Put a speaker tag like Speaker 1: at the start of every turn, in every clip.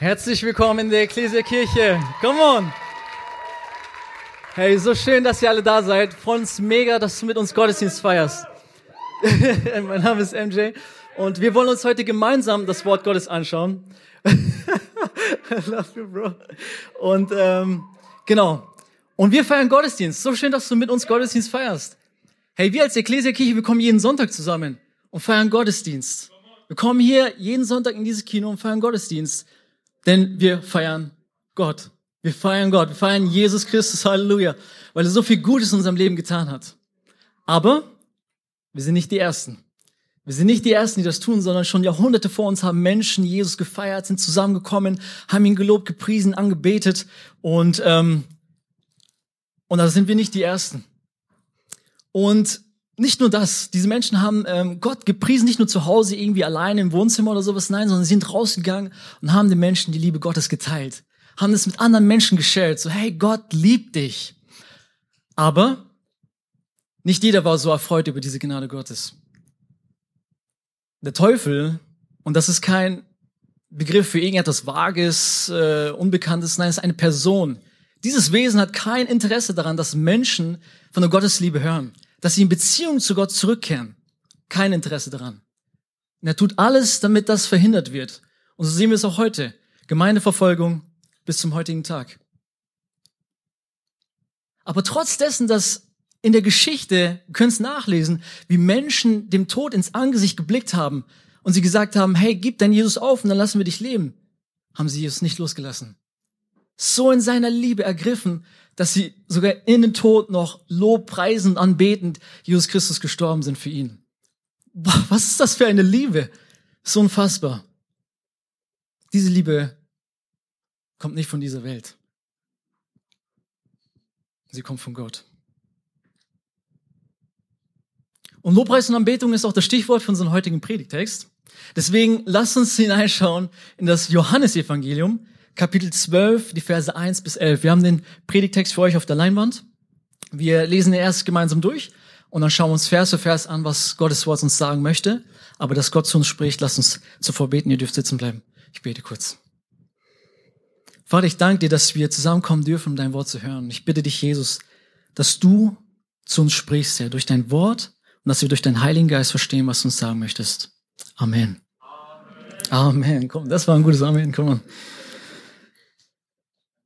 Speaker 1: Herzlich willkommen in der Ekklesiakirche. Come on! Hey, so schön, dass ihr alle da seid. Freuen uns mega, dass du mit uns Gottesdienst feierst. mein Name ist MJ und wir wollen uns heute gemeinsam das Wort Gottes anschauen. I love you, bro. Und ähm, genau. Und wir feiern Gottesdienst. So schön, dass du mit uns Gottesdienst feierst. Hey, wir als Ekklesiakirche, wir kommen jeden Sonntag zusammen und feiern Gottesdienst. Wir kommen hier jeden Sonntag in dieses Kino und feiern Gottesdienst. Denn wir feiern Gott. Wir feiern Gott. Wir feiern Jesus Christus. Halleluja. Weil er so viel Gutes in unserem Leben getan hat. Aber wir sind nicht die Ersten. Wir sind nicht die Ersten, die das tun, sondern schon Jahrhunderte vor uns haben Menschen Jesus gefeiert, sind zusammengekommen, haben ihn gelobt, gepriesen, angebetet und ähm, und da sind wir nicht die Ersten. Und nicht nur das, diese Menschen haben ähm, Gott gepriesen, nicht nur zu Hause irgendwie alleine im Wohnzimmer oder sowas, nein, sondern sie sind rausgegangen und haben den Menschen die Liebe Gottes geteilt, haben es mit anderen Menschen geshared, so hey, Gott liebt dich. Aber nicht jeder war so erfreut über diese Gnade Gottes. Der Teufel, und das ist kein Begriff für irgendetwas Vages, äh, Unbekanntes, nein, es ist eine Person. Dieses Wesen hat kein Interesse daran, dass Menschen von der Gottesliebe hören dass sie in Beziehung zu Gott zurückkehren. Kein Interesse daran. Und er tut alles, damit das verhindert wird. Und so sehen wir es auch heute. Gemeindeverfolgung bis zum heutigen Tag. Aber trotz dessen, dass in der Geschichte, ihr könnt es nachlesen, wie Menschen dem Tod ins Angesicht geblickt haben und sie gesagt haben, hey, gib dein Jesus auf und dann lassen wir dich leben, haben sie Jesus nicht losgelassen. So in seiner Liebe ergriffen, dass sie sogar in den Tod noch lobpreisend, anbetend Jesus Christus gestorben sind für ihn. Was ist das für eine Liebe? So unfassbar. Diese Liebe kommt nicht von dieser Welt. Sie kommt von Gott. Und Lobpreis und Anbetung ist auch das Stichwort für unseren heutigen Predigtext. Deswegen lasst uns hineinschauen in das Johannesevangelium, Kapitel 12, die Verse 1 bis 11. Wir haben den Predigtext für euch auf der Leinwand. Wir lesen ihn erst gemeinsam durch und dann schauen wir uns Vers für Vers an, was Gottes Wort uns sagen möchte. Aber dass Gott zu uns spricht, lasst uns zuvor beten. Ihr dürft sitzen bleiben. Ich bete kurz. Vater, ich danke dir, dass wir zusammenkommen dürfen, um dein Wort zu hören. Ich bitte dich, Jesus, dass du zu uns sprichst, Herr, durch dein Wort und dass wir durch deinen Heiligen Geist verstehen, was du uns sagen möchtest. Amen. Amen. Amen. Komm, das war ein gutes Amen. Komm on.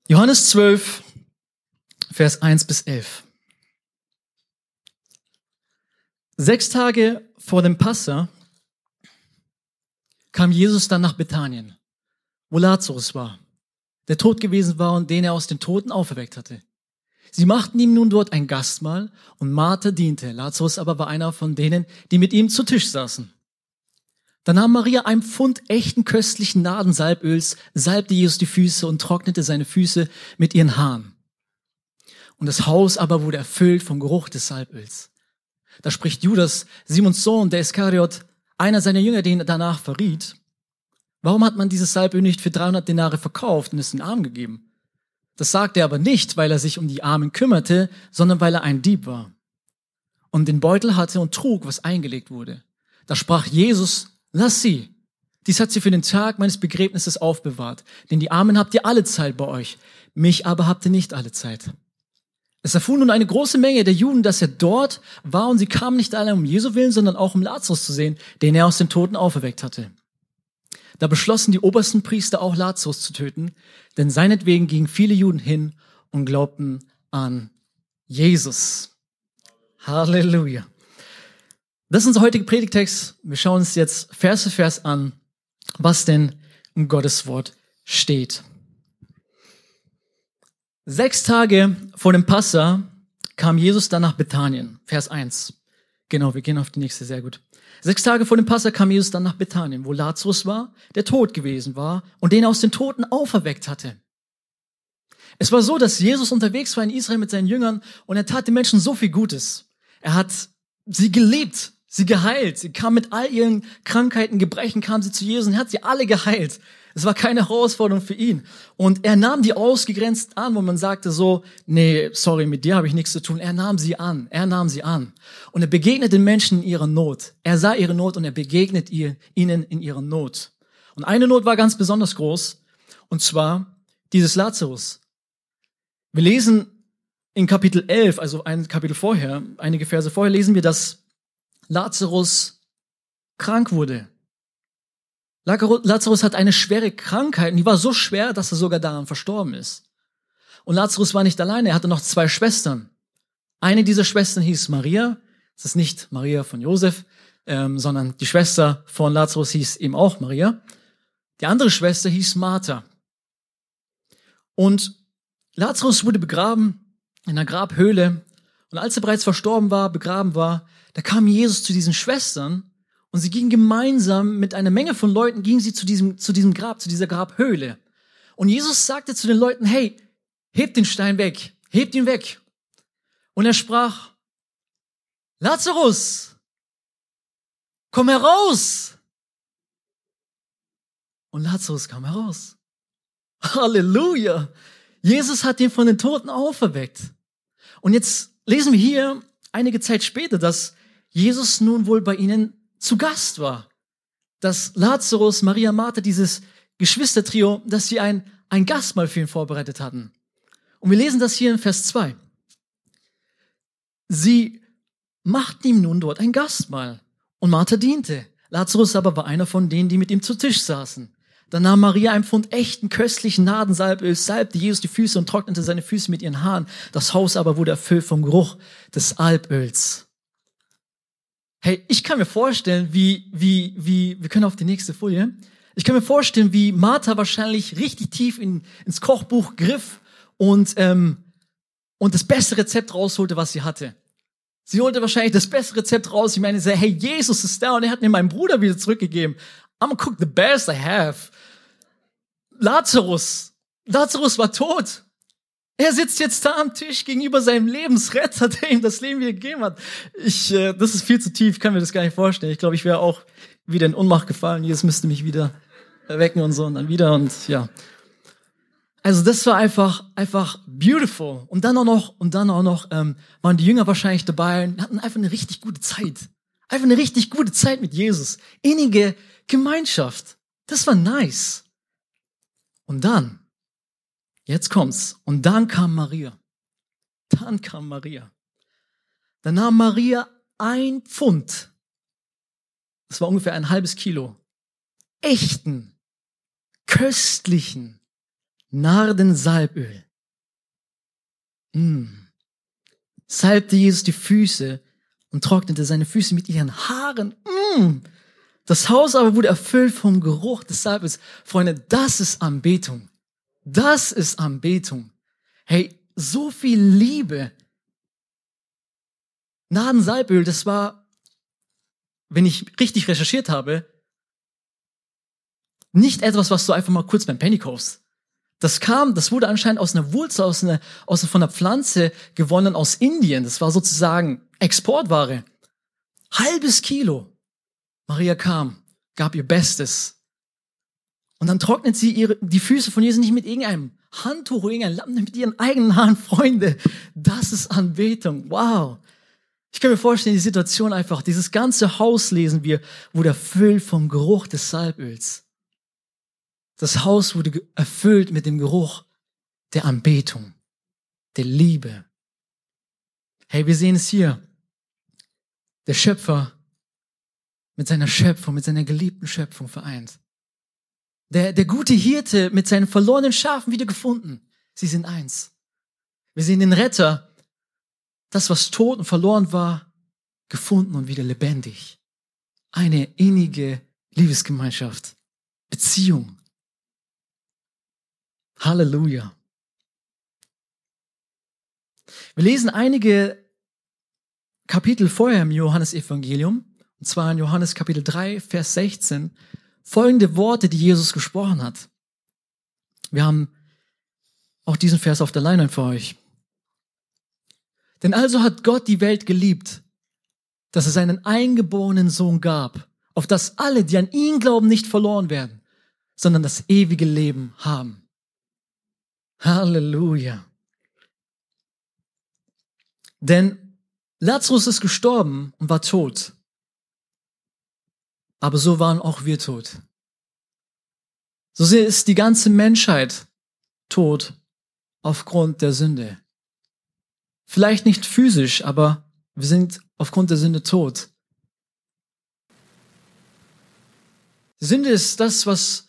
Speaker 1: Johannes 12, Vers 1 bis 11. Sechs Tage vor dem Passa kam Jesus dann nach Bethanien, wo Lazarus war, der tot gewesen war und den er aus den Toten auferweckt hatte. Sie machten ihm nun dort ein Gastmahl und Martha diente. Lazarus aber war einer von denen, die mit ihm zu Tisch saßen. Da nahm Maria ein Pfund echten köstlichen Nadensalböls, salbte Jesus die Füße und trocknete seine Füße mit ihren Haaren. Und das Haus aber wurde erfüllt vom Geruch des Salböls. Da spricht Judas, Simons Sohn, der Iskariot, einer seiner Jünger, den er danach verriet. Warum hat man dieses Salböl nicht für 300 Denare verkauft und es den Armen gegeben? Das sagte er aber nicht, weil er sich um die Armen kümmerte, sondern weil er ein Dieb war und den Beutel hatte und trug, was eingelegt wurde. Da sprach Jesus Lass sie. Dies hat sie für den Tag meines Begräbnisses aufbewahrt. Denn die Armen habt ihr alle Zeit bei euch. Mich aber habt ihr nicht alle Zeit. Es erfuhr nun eine große Menge der Juden, dass er dort war und sie kamen nicht allein um Jesu willen, sondern auch um Lazarus zu sehen, den er aus den Toten auferweckt hatte. Da beschlossen die obersten Priester auch Lazarus zu töten, denn seinetwegen gingen viele Juden hin und glaubten an Jesus. Halleluja. Das ist unser heutiger Predigtext. Wir schauen uns jetzt Vers für Vers an, was denn im Gottes Wort steht. Sechs Tage vor dem Passa kam Jesus dann nach Bethanien. Vers 1. Genau, wir gehen auf die nächste, sehr gut. Sechs Tage vor dem Passa kam Jesus dann nach Bethanien, wo Lazarus war, der tot gewesen war und den aus den Toten auferweckt hatte. Es war so, dass Jesus unterwegs war in Israel mit seinen Jüngern und er tat den Menschen so viel Gutes. Er hat sie geliebt sie geheilt. Sie kam mit all ihren Krankheiten, Gebrechen, kam sie zu Jesus und hat sie alle geheilt. Es war keine Herausforderung für ihn. Und er nahm die ausgegrenzt an, wo man sagte so, nee, sorry, mit dir habe ich nichts zu tun. Er nahm sie an. Er nahm sie an. Und er begegnet den Menschen in ihrer Not. Er sah ihre Not und er begegnet ihr, ihnen in ihrer Not. Und eine Not war ganz besonders groß. Und zwar dieses Lazarus. Wir lesen in Kapitel 11, also ein Kapitel vorher, einige Verse vorher, lesen wir, dass Lazarus krank wurde. Lazarus hat eine schwere Krankheit und die war so schwer, dass er sogar daran verstorben ist. Und Lazarus war nicht alleine, er hatte noch zwei Schwestern. Eine dieser Schwestern hieß Maria, das ist nicht Maria von Josef, ähm, sondern die Schwester von Lazarus hieß eben auch Maria. Die andere Schwester hieß Martha. Und Lazarus wurde begraben in einer Grabhöhle. Und als er bereits verstorben war, begraben war, da kam Jesus zu diesen Schwestern und sie gingen gemeinsam mit einer Menge von Leuten, gingen sie zu diesem, zu diesem Grab, zu dieser Grabhöhle. Und Jesus sagte zu den Leuten, hey, hebt den Stein weg, hebt ihn weg. Und er sprach, Lazarus, komm heraus. Und Lazarus kam heraus. Halleluja. Jesus hat ihn von den Toten auferweckt. Und jetzt lesen wir hier einige Zeit später, dass Jesus nun wohl bei ihnen zu Gast war. Dass Lazarus, Maria, Martha, dieses Geschwistertrio, dass sie ein, ein Gastmahl für ihn vorbereitet hatten. Und wir lesen das hier in Vers 2. Sie machten ihm nun dort ein Gastmahl und Martha diente. Lazarus aber war einer von denen, die mit ihm zu Tisch saßen. Dann nahm Maria ein Pfund echten, köstlichen Nadensalböls, salbte Jesus die Füße und trocknete seine Füße mit ihren Haaren. Das Haus aber wurde erfüllt vom Geruch des Alpöls. Hey, ich kann mir vorstellen, wie, wie, wie, wir können auf die nächste Folie. Ich kann mir vorstellen, wie Martha wahrscheinlich richtig tief in, ins Kochbuch griff und, ähm, und das beste Rezept rausholte, was sie hatte. Sie holte wahrscheinlich das beste Rezept raus. Ich meine, sie, hey, Jesus ist da und er hat mir meinen Bruder wieder zurückgegeben. I'm cook the best I have. Lazarus. Lazarus war tot. Er sitzt jetzt da am Tisch gegenüber seinem Lebensretter, der ihm das Leben gegeben hat. Ich, äh, das ist viel zu tief, kann mir das gar nicht vorstellen. Ich glaube, ich wäre auch wieder in Unmacht gefallen. Jesus müsste mich wieder erwecken und so und dann wieder und ja. Also das war einfach, einfach beautiful. Und dann auch noch, und dann auch noch ähm, waren die Jünger wahrscheinlich dabei und hatten einfach eine richtig gute Zeit. Einfach eine richtig gute Zeit mit Jesus. Innige Gemeinschaft. Das war nice. Und dann, jetzt kommt's. Und dann kam Maria. Dann kam Maria. Dann nahm Maria ein Pfund. Das war ungefähr ein halbes Kilo. Echten, köstlichen Nardensalböl. Mm. Salbte Jesus die Füße und trocknete seine Füße mit ihren Haaren. Mm. Das Haus aber wurde erfüllt vom Geruch des Salbes. Freunde, das ist Anbetung. Das ist Anbetung. Hey, so viel Liebe. Nadensalböl, das war, wenn ich richtig recherchiert habe, nicht etwas, was du einfach mal kurz beim Penny kaufst. Das kam, das wurde anscheinend aus einer Wurzel, aus einer, aus von einer Pflanze gewonnen aus Indien. Das war sozusagen Exportware. Halbes Kilo. Maria kam, gab ihr Bestes. Und dann trocknet sie ihre, die Füße von Jesus nicht mit irgendeinem Handtuch oder irgendeinem Lappen, mit ihren eigenen Haaren. Freunde, das ist Anbetung. Wow. Ich kann mir vorstellen, die Situation einfach, dieses ganze Haus lesen wir, wurde erfüllt vom Geruch des Salböls. Das Haus wurde erfüllt mit dem Geruch der Anbetung, der Liebe. Hey, wir sehen es hier. Der Schöpfer mit seiner Schöpfung, mit seiner geliebten Schöpfung vereint. Der, der gute Hirte mit seinen verlorenen Schafen wieder gefunden. Sie sind eins. Wir sehen den Retter, das, was tot und verloren war, gefunden und wieder lebendig. Eine innige Liebesgemeinschaft, Beziehung. Halleluja. Wir lesen einige Kapitel vorher im Johannesevangelium und zwar in Johannes Kapitel 3, Vers 16, folgende Worte, die Jesus gesprochen hat. Wir haben auch diesen Vers auf der Leinwand für euch. Denn also hat Gott die Welt geliebt, dass es einen eingeborenen Sohn gab, auf das alle, die an ihn glauben, nicht verloren werden, sondern das ewige Leben haben. Halleluja. Denn Lazarus ist gestorben und war tot. Aber so waren auch wir tot. So sehr ist die ganze Menschheit tot aufgrund der Sünde. Vielleicht nicht physisch, aber wir sind aufgrund der Sünde tot. Sünde ist das, was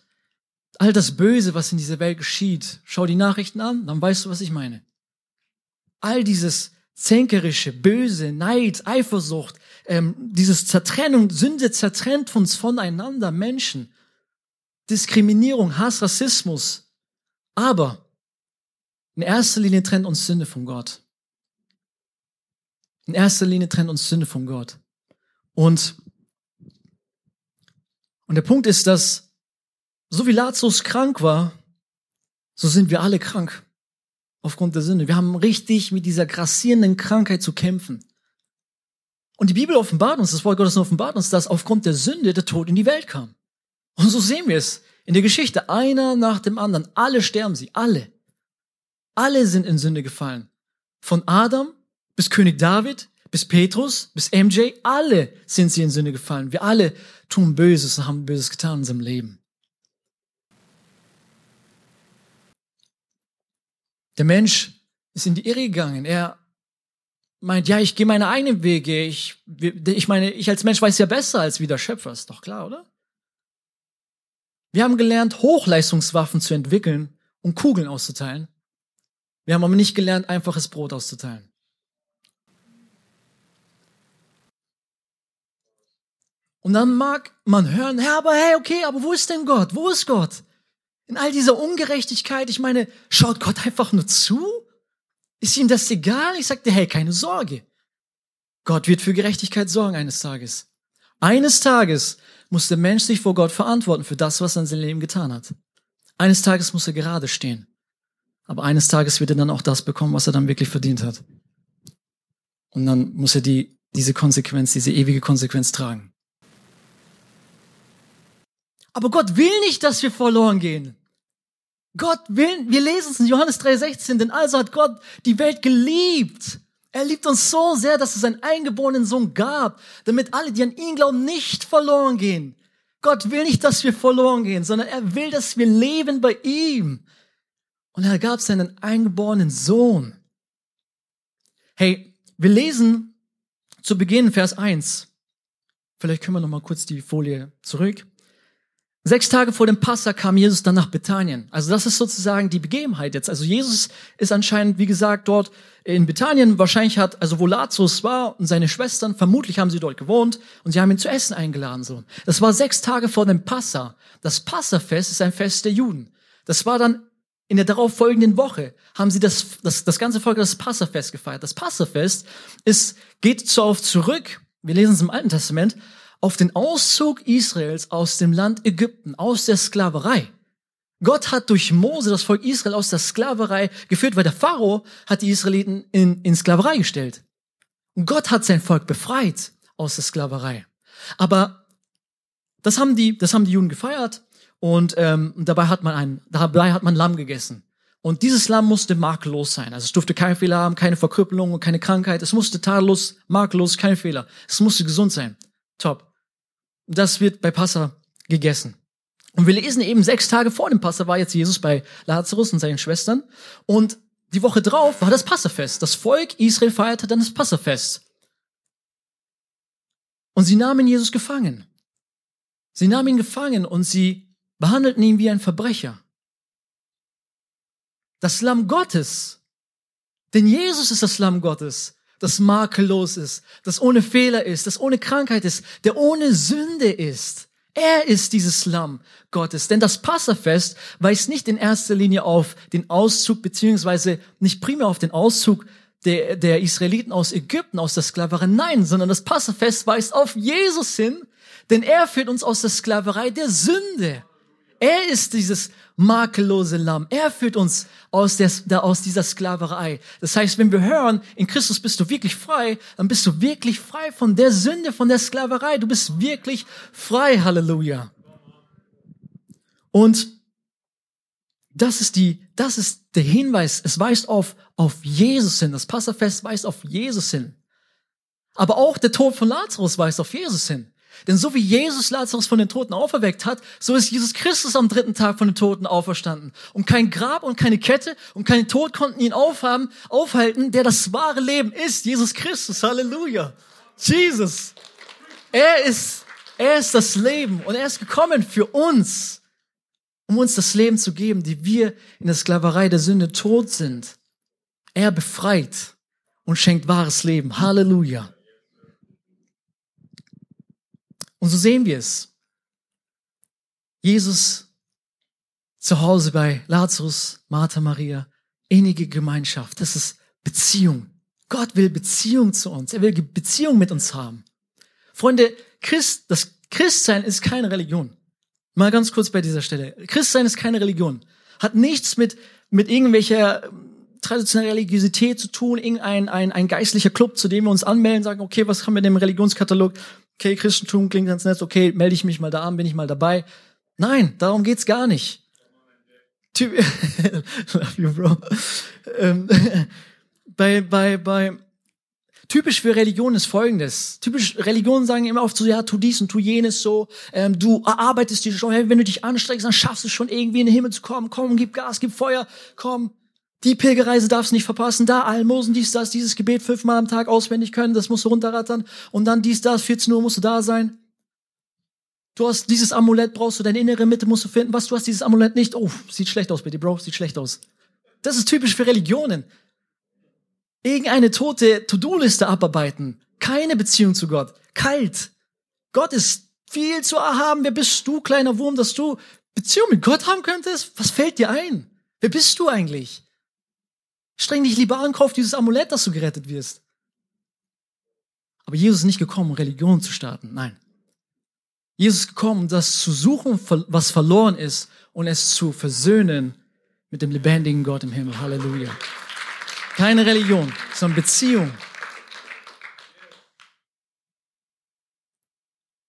Speaker 1: all das Böse, was in dieser Welt geschieht. Schau die Nachrichten an, dann weißt du, was ich meine. All dieses zänkerische, böse, Neid, Eifersucht, ähm, dieses Zertrennung, Sünde zertrennt uns voneinander, Menschen. Diskriminierung, Hass, Rassismus. Aber in erster Linie trennt uns Sünde von Gott. In erster Linie trennt uns Sünde von Gott. Und, und der Punkt ist, dass so wie Lazarus krank war, so sind wir alle krank aufgrund der Sünde. Wir haben richtig mit dieser grassierenden Krankheit zu kämpfen. Und die Bibel offenbart uns, das Wort Gottes offenbart uns, dass aufgrund der Sünde der Tod in die Welt kam. Und so sehen wir es in der Geschichte, einer nach dem anderen. Alle sterben sie, alle. Alle sind in Sünde gefallen. Von Adam bis König David, bis Petrus, bis MJ, alle sind sie in Sünde gefallen. Wir alle tun Böses und haben Böses getan in unserem Leben. Der Mensch ist in die Irre gegangen. Er meint, ja, ich gehe meine eigenen Wege. Ich, ich meine, ich als Mensch weiß ja besser als wie der Schöpfer. Ist doch klar, oder? Wir haben gelernt, Hochleistungswaffen zu entwickeln und Kugeln auszuteilen. Wir haben aber nicht gelernt, einfaches Brot auszuteilen. Und dann mag man hören, ja, aber hey, okay, aber wo ist denn Gott? Wo ist Gott? In all dieser Ungerechtigkeit, ich meine, schaut Gott einfach nur zu? Ist ihm das egal? Ich sagte, hey, keine Sorge. Gott wird für Gerechtigkeit sorgen eines Tages. Eines Tages muss der Mensch sich vor Gott verantworten für das, was er in seinem Leben getan hat. Eines Tages muss er gerade stehen. Aber eines Tages wird er dann auch das bekommen, was er dann wirklich verdient hat. Und dann muss er die, diese Konsequenz, diese ewige Konsequenz tragen. Aber Gott will nicht, dass wir verloren gehen. Gott will, wir lesen es in Johannes 3,16, denn also hat Gott die Welt geliebt. Er liebt uns so sehr, dass es einen eingeborenen Sohn gab, damit alle, die an ihn glauben, nicht verloren gehen. Gott will nicht, dass wir verloren gehen, sondern er will, dass wir leben bei ihm. Und er gab seinen eingeborenen Sohn. Hey, wir lesen zu Beginn Vers 1. Vielleicht können wir noch mal kurz die Folie zurück. Sechs Tage vor dem Passa kam Jesus dann nach Bethanien. Also das ist sozusagen die Begebenheit jetzt. Also Jesus ist anscheinend, wie gesagt, dort in Bethanien. Wahrscheinlich hat, also wo Lazarus war und seine Schwestern, vermutlich haben sie dort gewohnt und sie haben ihn zu essen eingeladen. So, Das war sechs Tage vor dem Passa. Das Passafest ist ein Fest der Juden. Das war dann in der darauf folgenden Woche haben sie das, das, das ganze Volk das Passafest gefeiert. Das Passafest ist, geht so auf zurück, wir lesen es im Alten Testament, auf den Auszug Israels aus dem Land Ägypten, aus der Sklaverei. Gott hat durch Mose das Volk Israel aus der Sklaverei geführt, weil der Pharao hat die Israeliten in, in Sklaverei gestellt. Und Gott hat sein Volk befreit aus der Sklaverei. Aber das haben die, das haben die Juden gefeiert und ähm, dabei hat man ein, dabei hat man Lamm gegessen. Und dieses Lamm musste makellos sein. Also es durfte keinen Fehler haben, keine Verkrüppelung und keine Krankheit. Es musste tadellos, makellos, kein Fehler. Es musste gesund sein. Top. Das wird bei Passa gegessen. Und wir lesen eben sechs Tage vor dem Passa war jetzt Jesus bei Lazarus und seinen Schwestern. Und die Woche drauf war das Passafest. Das Volk Israel feierte dann das Passafest. Und sie nahmen Jesus gefangen. Sie nahmen ihn gefangen und sie behandelten ihn wie ein Verbrecher. Das Lamm Gottes. Denn Jesus ist das Lamm Gottes das makellos ist, das ohne Fehler ist, das ohne Krankheit ist, der ohne Sünde ist. Er ist dieses Lamm Gottes. Denn das Passafest weist nicht in erster Linie auf den Auszug, beziehungsweise nicht primär auf den Auszug der, der Israeliten aus Ägypten, aus der Sklaverei. Nein, sondern das Passafest weist auf Jesus hin, denn er führt uns aus der Sklaverei der Sünde. Er ist dieses makellose Lamm. Er führt uns aus, der, aus dieser Sklaverei. Das heißt, wenn wir hören, in Christus bist du wirklich frei, dann bist du wirklich frei von der Sünde, von der Sklaverei. Du bist wirklich frei. Halleluja. Und das ist die, das ist der Hinweis. Es weist auf, auf Jesus hin. Das Passafest weist auf Jesus hin. Aber auch der Tod von Lazarus weist auf Jesus hin. Denn so wie Jesus Lazarus von den Toten auferweckt hat, so ist Jesus Christus am dritten Tag von den Toten auferstanden. Und kein Grab und keine Kette und kein Tod konnten ihn aufhaben, aufhalten, der das wahre Leben ist. Jesus Christus. Halleluja. Jesus. Er ist, er ist das Leben und er ist gekommen für uns, um uns das Leben zu geben, die wir in der Sklaverei der Sünde tot sind. Er befreit und schenkt wahres Leben. Halleluja. Und so sehen wir es. Jesus zu Hause bei Lazarus, Martha, Maria, innige Gemeinschaft. Das ist Beziehung. Gott will Beziehung zu uns. Er will Beziehung mit uns haben. Freunde, Christ, das Christsein ist keine Religion. Mal ganz kurz bei dieser Stelle. Christsein ist keine Religion. Hat nichts mit, mit irgendwelcher traditionelle Religiosität zu tun, irgendein ein, ein geistlicher Club, zu dem wir uns anmelden, sagen, okay, was haben wir in dem Religionskatalog? Okay, Christentum klingt ganz nett, okay, melde ich mich mal da an, bin ich mal dabei. Nein, darum geht's gar nicht. Typ Love you, bro. Ähm, bei, bei, bei, typisch für Religion ist folgendes. Typisch Religionen sagen immer oft so, ja, tu dies und tu jenes so, ähm, du arbeitest dir schon, wenn du dich anstrengst, dann schaffst du schon irgendwie in den Himmel zu kommen, komm, gib Gas, gib Feuer, komm, die Pilgerreise darfst du nicht verpassen, da Almosen, dies, das, dieses Gebet fünfmal am Tag auswendig können, das musst du runterrattern und dann dies, das, 14 Uhr musst du da sein. Du hast dieses Amulett, brauchst du deine innere Mitte, musst du finden. Was, du hast dieses Amulett nicht? Oh, sieht schlecht aus bitte, Bro, sieht schlecht aus. Das ist typisch für Religionen. Irgendeine tote To-Do-Liste abarbeiten. Keine Beziehung zu Gott. Kalt. Gott ist viel zu erhaben. Wer bist du, kleiner Wurm, dass du Beziehung mit Gott haben könntest? Was fällt dir ein? Wer bist du eigentlich? Streng dich lieber an, kauf dieses Amulett, dass du gerettet wirst. Aber Jesus ist nicht gekommen, um Religion zu starten. Nein. Jesus ist gekommen, das zu suchen, was verloren ist und es zu versöhnen mit dem lebendigen Gott im Himmel. Halleluja. Keine Religion, sondern Beziehung.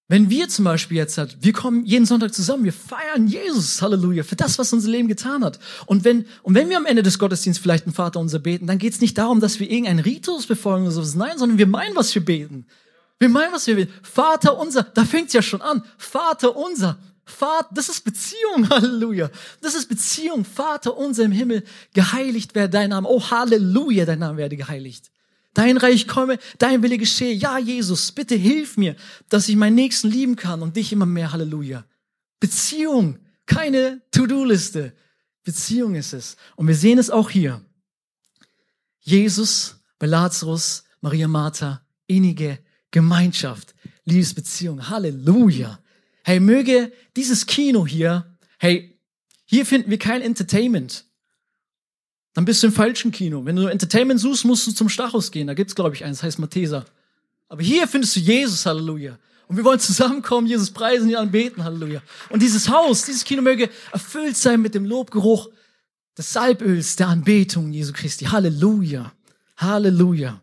Speaker 1: Wenn wir zum Beispiel jetzt hat, wir kommen jeden Sonntag zusammen, wir feiern Jesus, Halleluja, für das, was unser Leben getan hat. Und wenn, und wenn wir am Ende des Gottesdienstes vielleicht ein Vater unser beten, dann geht es nicht darum, dass wir irgendeinen Ritus befolgen oder sowas. Nein, sondern wir meinen, was wir beten. Wir meinen, was wir beten. Vater unser, da fängt's ja schon an. Vater unser. Vater, das ist Beziehung, Halleluja. Das ist Beziehung. Vater unser im Himmel, geheiligt werde dein Name. Oh, Halleluja, dein Name werde geheiligt. Dein Reich komme, dein Wille geschehe. Ja, Jesus, bitte hilf mir, dass ich meinen Nächsten lieben kann und dich immer mehr. Halleluja. Beziehung, keine To-Do-Liste. Beziehung ist es. Und wir sehen es auch hier. Jesus bei Lazarus, Maria Martha, innige Gemeinschaft, Liebesbeziehung. Halleluja. Hey, möge dieses Kino hier, hey, hier finden wir kein Entertainment dann bist du im falschen Kino. Wenn du Entertainment suchst, musst du zum Stachus gehen. Da gibt's, glaube ich, eins, das heißt Mathesa. Aber hier findest du Jesus, Halleluja. Und wir wollen zusammenkommen, Jesus preisen, ihn anbeten, Halleluja. Und dieses Haus, dieses Kino möge erfüllt sein mit dem Lobgeruch des Salböls, der Anbetung Jesu Christi. Halleluja. Halleluja.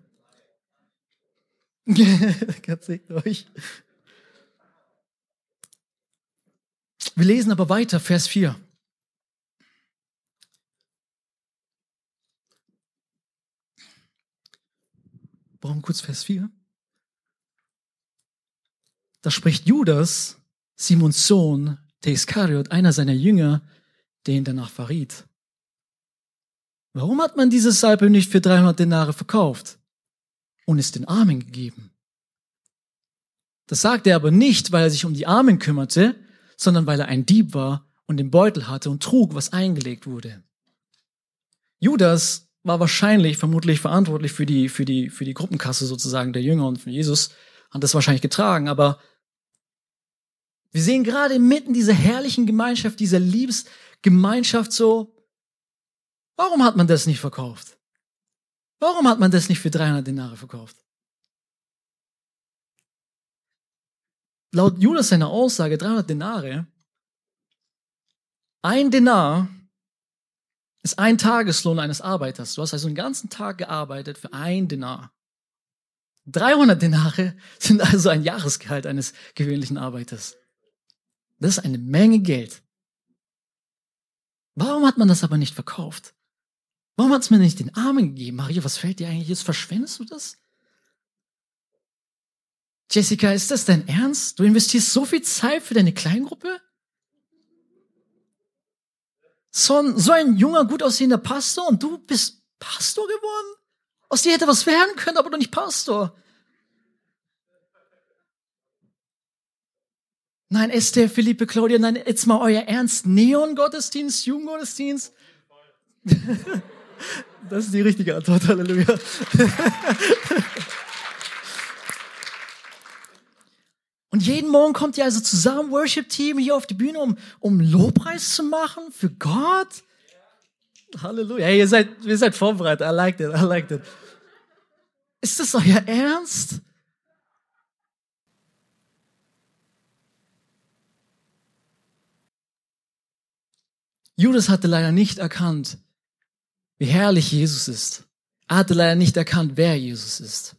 Speaker 1: Gott segne euch. Wir lesen aber weiter, Vers 4. Warum kurz Vers 4? Da spricht Judas, Simons Sohn, der Iskariot, einer seiner Jünger, den danach verriet. Warum hat man dieses Salbe nicht für 300 Denare verkauft und es den Armen gegeben? Das sagt er aber nicht, weil er sich um die Armen kümmerte, sondern weil er ein Dieb war und den Beutel hatte und trug, was eingelegt wurde. Judas war wahrscheinlich, vermutlich verantwortlich für die, für die, für die Gruppenkasse sozusagen der Jünger und von Jesus, hat das wahrscheinlich getragen, aber wir sehen gerade mitten dieser herrlichen Gemeinschaft, dieser Liebesgemeinschaft so, warum hat man das nicht verkauft? Warum hat man das nicht für 300 Denare verkauft? Laut Judas seiner Aussage 300 Denare, ein Denar ist ein Tageslohn eines Arbeiters. Du hast also den ganzen Tag gearbeitet für ein Denar. 300 Denare sind also ein Jahresgehalt eines gewöhnlichen Arbeiters. Das ist eine Menge Geld. Warum hat man das aber nicht verkauft? Warum hat es mir nicht den Armen gegeben? Maria, was fällt dir eigentlich jetzt? Verschwendest du das? Jessica, ist das dein Ernst? Du investierst so viel Zeit für deine Kleingruppe? So ein, so ein junger, gut aussehender Pastor und du bist Pastor geworden? Aus dir hätte was werden können, aber doch nicht Pastor. Nein, Esther, Philippe, Claudia, nein, jetzt mal euer Ernst. Neon-Gottesdienst, Jugendgottesdienst? Das ist die richtige Antwort, Halleluja. Und jeden Morgen kommt ihr also zusammen, Worship-Team, hier auf die Bühne, um, um Lobpreis zu machen für Gott. Halleluja. Hey, ihr seid, ihr seid vorbereitet. I like it, I like it. Ist das euer Ernst? Judas hatte leider nicht erkannt, wie herrlich Jesus ist. Er hatte leider nicht erkannt, wer Jesus ist.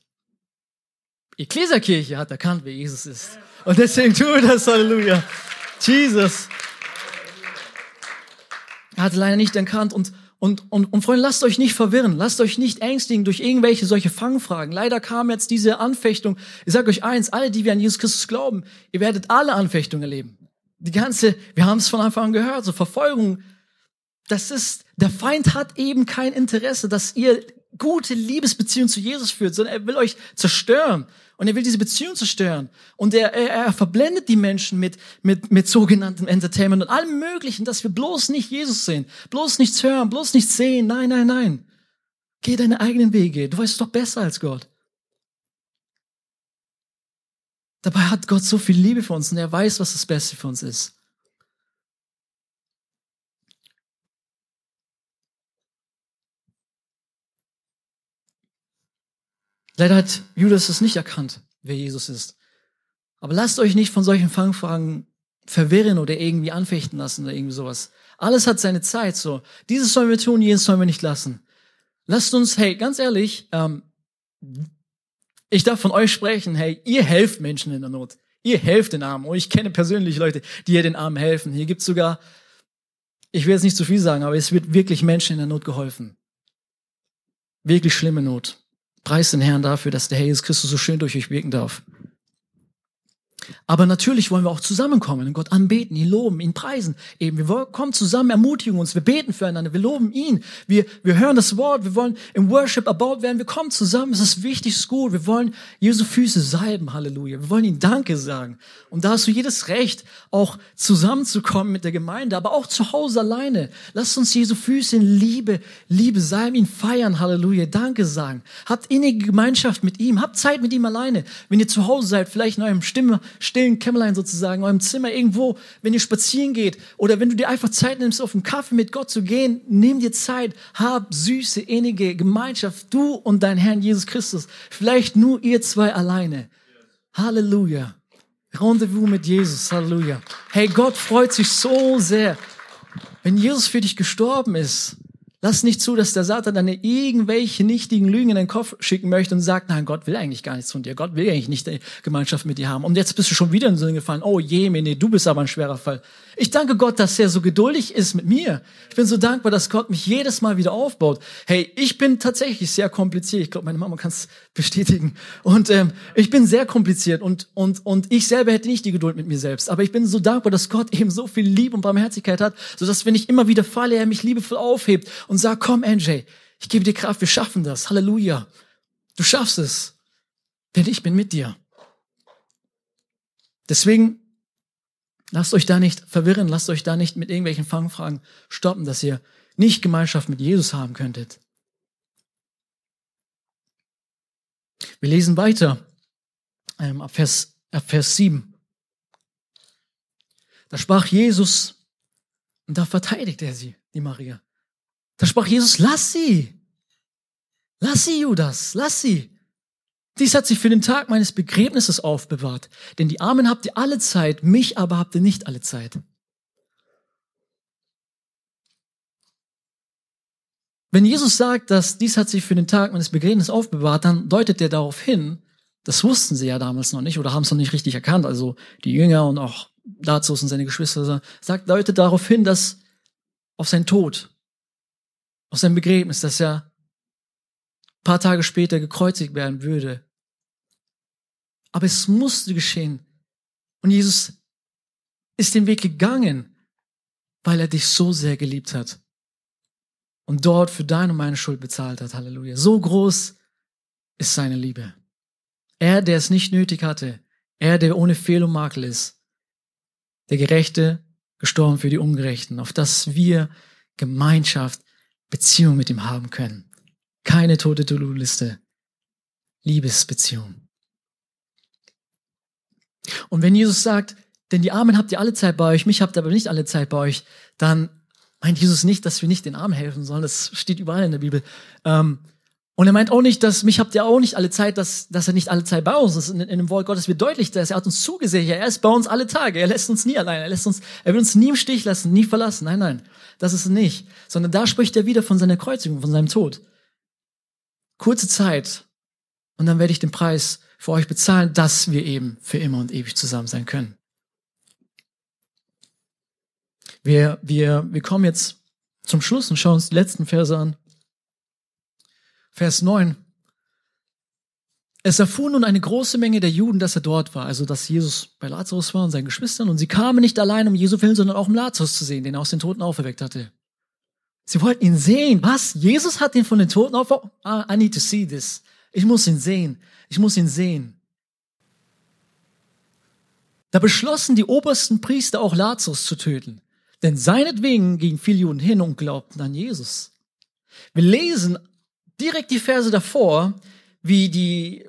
Speaker 1: Ecclesia-Kirche hat erkannt, wer Jesus ist. Und deswegen tun wir das, Halleluja. Jesus. Er hatte leider nicht erkannt und und, und, und Freunde, lasst euch nicht verwirren, lasst euch nicht ängstigen durch irgendwelche solche Fangfragen. Leider kam jetzt diese Anfechtung. Ich sage euch eins, alle, die wir an Jesus Christus glauben, ihr werdet alle Anfechtungen erleben. Die ganze, wir haben es von Anfang an gehört, so Verfolgung, das ist, der Feind hat eben kein Interesse, dass ihr gute Liebesbeziehung zu Jesus führt, sondern er will euch zerstören. Und er will diese Beziehung zerstören. Und er, er, er verblendet die Menschen mit, mit, mit sogenanntem Entertainment und allem Möglichen, dass wir bloß nicht Jesus sehen, bloß nichts hören, bloß nichts sehen. Nein, nein, nein. Geh deine eigenen Wege. Du weißt doch besser als Gott. Dabei hat Gott so viel Liebe für uns und er weiß, was das Beste für uns ist. Leider hat Judas es nicht erkannt, wer Jesus ist. Aber lasst euch nicht von solchen Fangfragen verwirren oder irgendwie anfechten lassen oder irgendwie sowas. Alles hat seine Zeit, so. Dieses sollen wir tun, jenes sollen wir nicht lassen. Lasst uns, hey, ganz ehrlich, ähm, ich darf von euch sprechen, hey, ihr helft Menschen in der Not. Ihr helft den Armen. Und ich kenne persönlich Leute, die hier den Armen helfen. Hier gibt's sogar, ich will jetzt nicht zu viel sagen, aber es wird wirklich Menschen in der Not geholfen. Wirklich schlimme Not. Preis den Herrn dafür, dass der Herr Jesus Christus so schön durch euch wirken darf. Aber natürlich wollen wir auch zusammenkommen und Gott anbeten, ihn loben, ihn preisen. Eben, wir kommen zusammen, ermutigen uns, wir beten füreinander, wir loben ihn, wir, wir hören das Wort, wir wollen im Worship erbaut werden, wir kommen zusammen, es ist wichtig, es ist gut, wir wollen Jesu Füße salben, Halleluja, wir wollen ihm Danke sagen. Und da hast du jedes Recht, auch zusammenzukommen mit der Gemeinde, aber auch zu Hause alleine. Lass uns Jesu Füße in Liebe, Liebe salben, ihn feiern, Halleluja, Danke sagen. Habt innige Gemeinschaft mit ihm, habt Zeit mit ihm alleine. Wenn ihr zu Hause seid, vielleicht in eurem Stimme, stillen Kämmerlein sozusagen, in eurem Zimmer irgendwo, wenn ihr spazieren geht oder wenn du dir einfach Zeit nimmst, auf einen Kaffee mit Gott zu gehen, nimm dir Zeit, hab süße, innige Gemeinschaft, du und dein Herrn Jesus Christus. Vielleicht nur ihr zwei alleine. Halleluja. Rendezvous mit Jesus. Halleluja. Hey, Gott freut sich so sehr, wenn Jesus für dich gestorben ist Lass nicht zu, dass der Satan dann irgendwelche nichtigen Lügen in den Kopf schicken möchte und sagt, nein, Gott will eigentlich gar nichts von dir. Gott will eigentlich nicht die Gemeinschaft mit dir haben. Und jetzt bist du schon wieder in den Sinn gefallen. Oh je, nee, du bist aber ein schwerer Fall. Ich danke Gott, dass er so geduldig ist mit mir. Ich bin so dankbar, dass Gott mich jedes Mal wieder aufbaut. Hey, ich bin tatsächlich sehr kompliziert. Ich glaube, meine Mama kann es bestätigen. Und ähm, ich bin sehr kompliziert und, und, und ich selber hätte nicht die Geduld mit mir selbst. Aber ich bin so dankbar, dass Gott eben so viel Liebe und Barmherzigkeit hat, sodass, wenn ich immer wieder falle, er mich liebevoll aufhebt und sagt, komm, NJ, ich gebe dir Kraft, wir schaffen das. Halleluja. Du schaffst es. Denn ich bin mit dir. Deswegen Lasst euch da nicht verwirren, lasst euch da nicht mit irgendwelchen Fangfragen stoppen, dass ihr nicht Gemeinschaft mit Jesus haben könntet. Wir lesen weiter ähm, ab, Vers, ab Vers 7. Da sprach Jesus und da verteidigt er sie, die Maria. Da sprach Jesus, lass sie. Lass sie, Judas, lass sie. Dies hat sich für den Tag meines Begräbnisses aufbewahrt. Denn die Armen habt ihr alle Zeit, mich aber habt ihr nicht alle Zeit. Wenn Jesus sagt, dass dies hat sich für den Tag meines Begräbnisses aufbewahrt, dann deutet er darauf hin, das wussten sie ja damals noch nicht oder haben es noch nicht richtig erkannt, also die Jünger und auch Lazarus und seine Geschwister, sagt, deutet darauf hin, dass auf sein Tod, auf sein Begräbnis, dass er paar Tage später gekreuzigt werden würde. Aber es musste geschehen. Und Jesus ist den Weg gegangen, weil er dich so sehr geliebt hat. Und dort für deine und meine Schuld bezahlt hat. Halleluja. So groß ist seine Liebe. Er, der es nicht nötig hatte, er, der ohne Fehl und Makel ist, der Gerechte, gestorben für die Ungerechten, auf dass wir Gemeinschaft, Beziehung mit ihm haben können. Keine tote To-Do-Liste. Liebesbeziehung. Und wenn Jesus sagt, denn die Armen habt ihr alle Zeit bei euch, mich habt ihr aber nicht alle Zeit bei euch, dann meint Jesus nicht, dass wir nicht den Armen helfen sollen. Das steht überall in der Bibel. Ähm, und er meint auch nicht, dass mich habt ihr auch nicht alle Zeit, dass, dass er nicht alle Zeit bei uns ist. In, in dem Wort Gottes wird deutlich, dass er hat uns zugesichert. Er ist bei uns alle Tage. Er lässt uns nie allein. Er lässt uns, er will uns nie im Stich lassen, nie verlassen. Nein, nein. Das ist nicht. Sondern da spricht er wieder von seiner Kreuzigung, von seinem Tod. Kurze Zeit. Und dann werde ich den Preis für euch bezahlen, dass wir eben für immer und ewig zusammen sein können. Wir, wir, wir kommen jetzt zum Schluss und schauen uns die letzten Verse an. Vers 9. Es erfuhr nun eine große Menge der Juden, dass er dort war, also dass Jesus bei Lazarus war und seinen Geschwistern, und sie kamen nicht allein um Jesu willen, sondern auch um Lazarus zu sehen, den er aus den Toten auferweckt hatte. Sie wollten ihn sehen. Was? Jesus hat ihn von den Toten auferweckt? Ah, I need to see this. Ich muss ihn sehen. Ich muss ihn sehen. Da beschlossen die obersten Priester auch Lazarus zu töten. Denn seinetwegen gingen viele Juden hin und glaubten an Jesus. Wir lesen direkt die Verse davor, wie die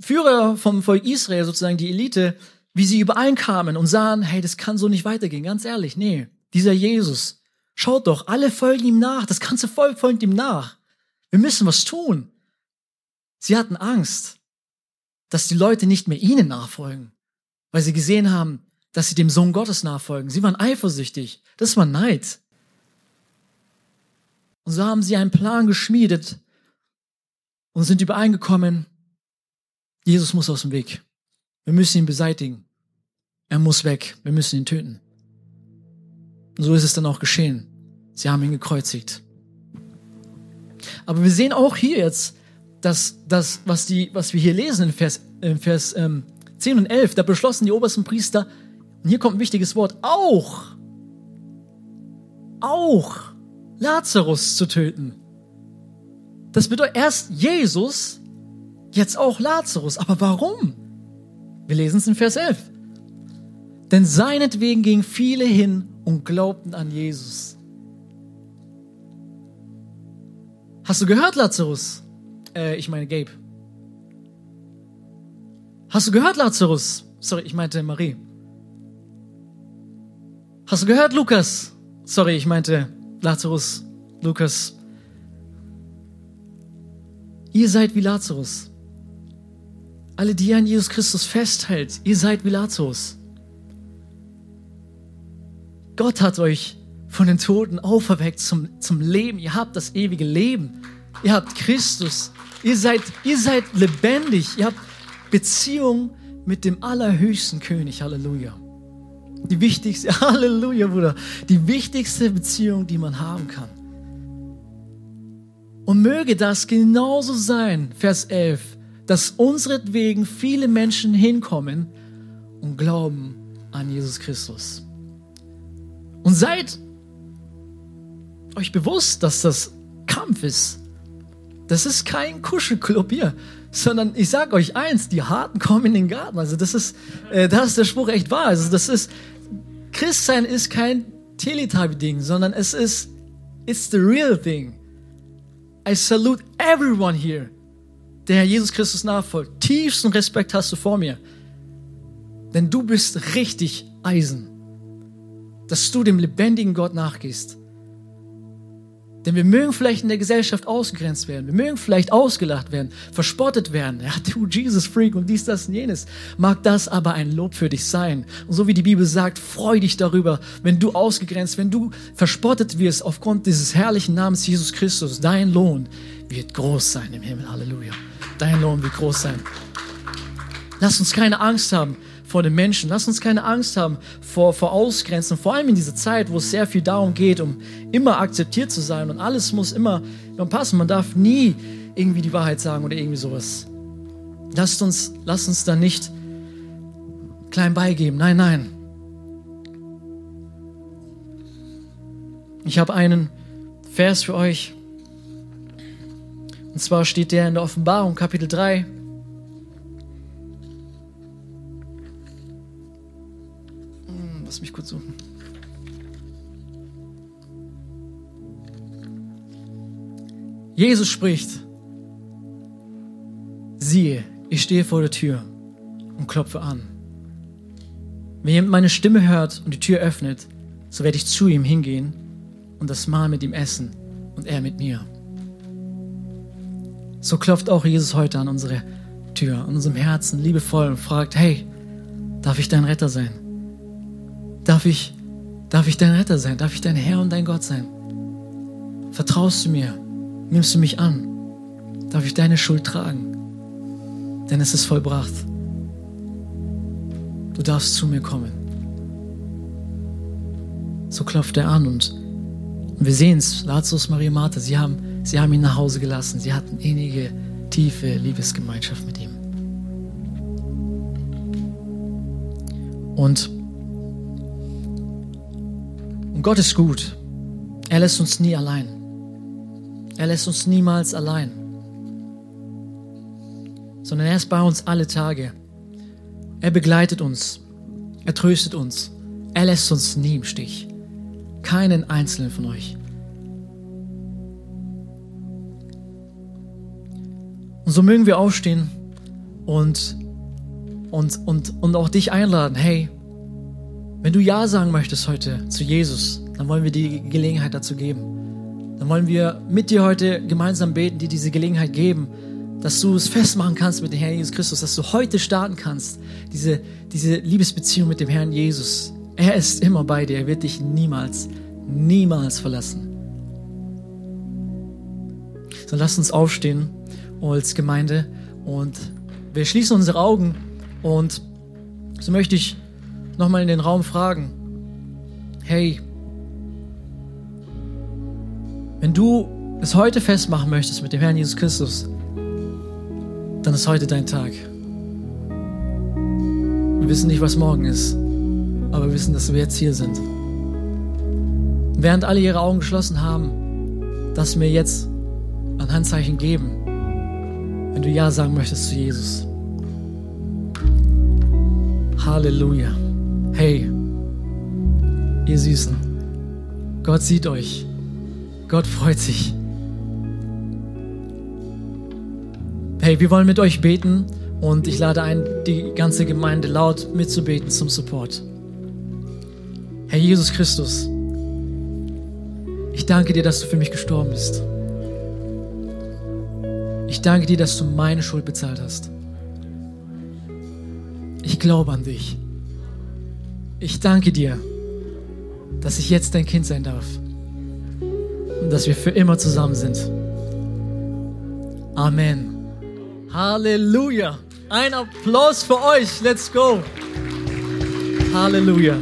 Speaker 1: Führer vom Volk Israel, sozusagen die Elite, wie sie übereinkamen und sahen, hey, das kann so nicht weitergehen, ganz ehrlich, nee, dieser Jesus, schaut doch, alle folgen ihm nach, das ganze Volk folgt ihm nach. Wir müssen was tun. Sie hatten Angst, dass die Leute nicht mehr ihnen nachfolgen, weil sie gesehen haben, dass sie dem Sohn Gottes nachfolgen. Sie waren eifersüchtig. Das war Neid. Und so haben sie einen Plan geschmiedet, und sind übereingekommen, Jesus muss aus dem Weg. Wir müssen ihn beseitigen. Er muss weg. Wir müssen ihn töten. Und so ist es dann auch geschehen. Sie haben ihn gekreuzigt. Aber wir sehen auch hier jetzt, dass das, was, die, was wir hier lesen in Vers, in Vers ähm, 10 und 11, da beschlossen die obersten Priester, und hier kommt ein wichtiges Wort, auch, auch Lazarus zu töten. Das bedeutet erst Jesus, jetzt auch Lazarus. Aber warum? Wir lesen es in Vers 11. Denn seinetwegen gingen viele hin und glaubten an Jesus. Hast du gehört, Lazarus? Äh, ich meine Gabe. Hast du gehört, Lazarus? Sorry, ich meinte Marie. Hast du gehört, Lukas? Sorry, ich meinte Lazarus, Lukas. Ihr seid wie Lazarus. Alle, die an Jesus Christus festhält, ihr seid wie Lazarus. Gott hat euch von den Toten auferweckt zum, zum Leben. Ihr habt das ewige Leben. Ihr habt Christus. Ihr seid, ihr seid lebendig. Ihr habt Beziehung mit dem allerhöchsten König. Halleluja. Die wichtigste, Halleluja, Bruder. Die wichtigste Beziehung, die man haben kann. Und möge das genauso sein, Vers 11, dass unseretwegen viele Menschen hinkommen und glauben an Jesus Christus. Und seid euch bewusst, dass das Kampf ist. Das ist kein Kuschelclub hier, sondern ich sage euch eins, die Harten kommen in den Garten. Also das ist, äh, da ist der Spruch echt wahr. Also das ist, Christsein ist kein Teletubby-Ding, sondern es ist, it's the real thing. I salute everyone here, der Jesus Christus nachfolgt. Tiefsten Respekt hast du vor mir. Denn du bist richtig Eisen, dass du dem lebendigen Gott nachgehst. Denn wir mögen vielleicht in der Gesellschaft ausgegrenzt werden. Wir mögen vielleicht ausgelacht werden, verspottet werden. Ja, du Jesus Freak und dies, das und jenes. Mag das aber ein Lob für dich sein. Und so wie die Bibel sagt, freu dich darüber, wenn du ausgegrenzt, wenn du verspottet wirst aufgrund dieses herrlichen Namens Jesus Christus. Dein Lohn wird groß sein im Himmel. Halleluja. Dein Lohn wird groß sein. Lass uns keine Angst haben vor den Menschen. Lass uns keine Angst haben vor, vor Ausgrenzen, vor allem in dieser Zeit, wo es sehr viel darum geht, um immer akzeptiert zu sein und alles muss immer, passen. Man darf nie irgendwie die Wahrheit sagen oder irgendwie sowas. Lasst uns, lasst uns da nicht klein beigeben. Nein, nein. Ich habe einen Vers für euch. Und zwar steht der in der Offenbarung, Kapitel 3. Jesus spricht, siehe, ich stehe vor der Tür und klopfe an. Wenn jemand meine Stimme hört und die Tür öffnet, so werde ich zu ihm hingehen und das Mahl mit ihm essen und er mit mir. So klopft auch Jesus heute an unsere Tür, an unserem Herzen, liebevoll und fragt, hey, darf ich dein Retter sein? Darf ich, darf ich dein Retter sein? Darf ich dein Herr und dein Gott sein? Vertraust du mir? Nimmst du mich an? Darf ich deine Schuld tragen? Denn es ist vollbracht. Du darfst zu mir kommen. So klopft er an und, wir sehen es, Lazarus, Maria, Martha, sie haben, sie haben ihn nach Hause gelassen. Sie hatten innige, tiefe Liebesgemeinschaft mit ihm. Und, und Gott ist gut. Er lässt uns nie allein. Er lässt uns niemals allein, sondern er ist bei uns alle Tage. Er begleitet uns, er tröstet uns, er lässt uns nie im Stich. Keinen einzelnen von euch. Und so mögen wir aufstehen und, und, und, und auch dich einladen. Hey, wenn du Ja sagen möchtest heute zu Jesus, dann wollen wir dir die Gelegenheit dazu geben dann wollen wir mit dir heute gemeinsam beten, dir diese Gelegenheit geben, dass du es festmachen kannst mit dem Herrn Jesus Christus, dass du heute starten kannst, diese, diese Liebesbeziehung mit dem Herrn Jesus. Er ist immer bei dir, er wird dich niemals, niemals verlassen. So lass uns aufstehen als Gemeinde und wir schließen unsere Augen und so möchte ich nochmal in den Raum fragen, hey, wenn du es heute festmachen möchtest mit dem Herrn Jesus Christus, dann ist heute dein Tag. Wir wissen nicht, was morgen ist, aber wir wissen, dass wir jetzt hier sind. während alle ihre Augen geschlossen haben, dass mir jetzt ein Handzeichen geben, wenn du Ja sagen möchtest zu Jesus. Halleluja. Hey, ihr Süßen, Gott sieht euch. Gott freut sich. Hey, wir wollen mit euch beten und ich lade ein, die ganze Gemeinde laut mitzubeten zum Support. Herr Jesus Christus, ich danke dir, dass du für mich gestorben bist. Ich danke dir, dass du meine Schuld bezahlt hast. Ich glaube an dich. Ich danke dir, dass ich jetzt dein Kind sein darf und dass wir für immer zusammen sind. Amen. Halleluja. Ein Applaus für euch. Let's go. Halleluja.